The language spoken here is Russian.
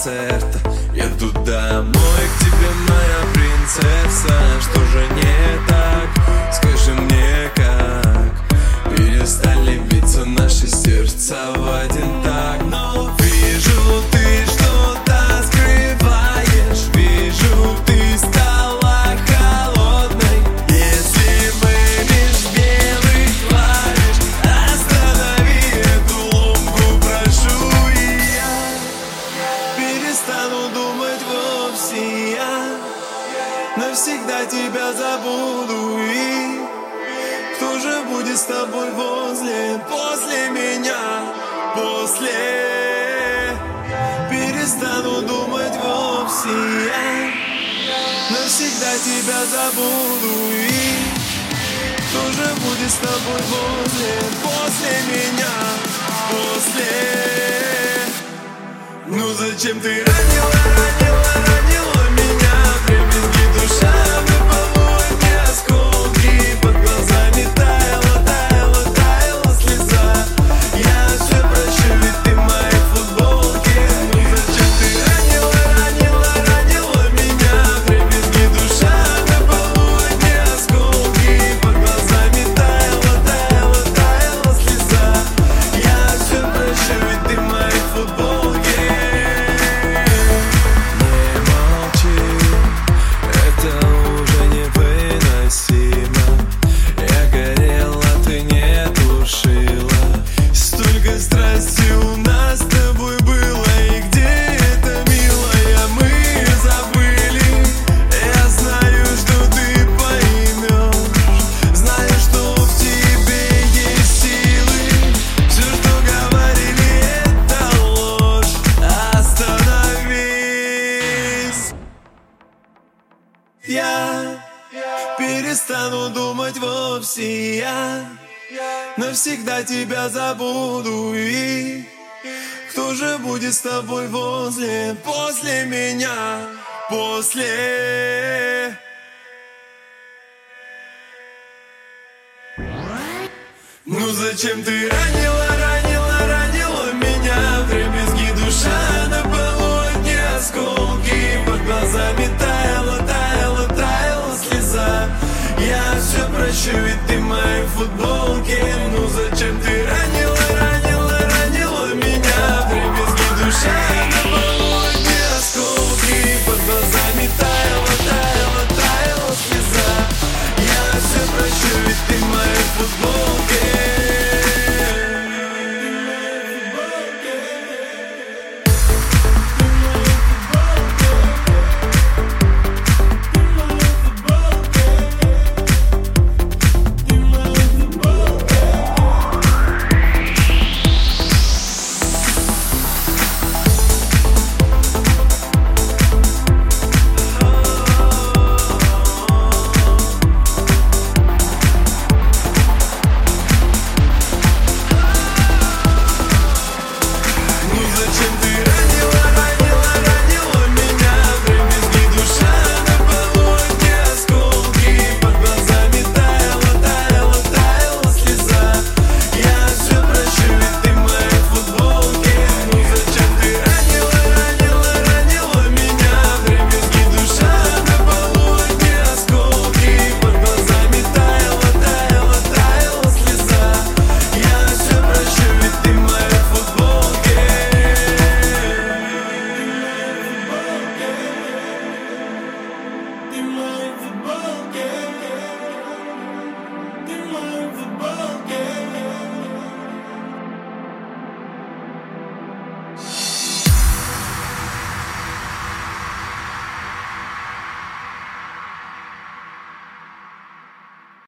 концерта Еду домой к тебе, моя принцесса. Что же не навсегда тебя забуду. И кто же будет с тобой возле, после меня, после? Перестану думать вовсе. Я Навсегда тебя забуду. И Кто же будет с тобой возле, после меня, после? Ну зачем ты ранила, ранила, ранила Я перестану думать вовсе Я навсегда тебя забуду. И кто же будет с тобой возле, после меня, после? Ну зачем ты ранила, все прощу, ведь ты мои футболки Ну зачем ты раньше